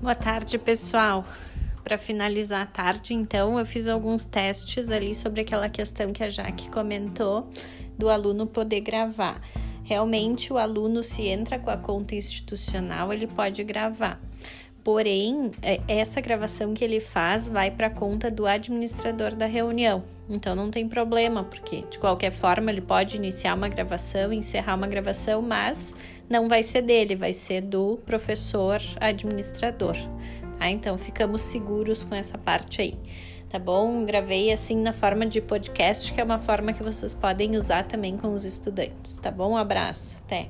Boa tarde, pessoal. Para finalizar a tarde, então, eu fiz alguns testes ali sobre aquela questão que a Jaque comentou do aluno poder gravar. Realmente, o aluno, se entra com a conta institucional, ele pode gravar. Porém, é, essa gravação que ele faz vai para conta do administrador da reunião. Então não tem problema, porque de qualquer forma ele pode iniciar uma gravação, encerrar uma gravação, mas não vai ser dele, vai ser do professor administrador. Tá? Então ficamos seguros com essa parte aí. Tá bom? Gravei assim na forma de podcast, que é uma forma que vocês podem usar também com os estudantes. Tá bom? Um abraço. Até.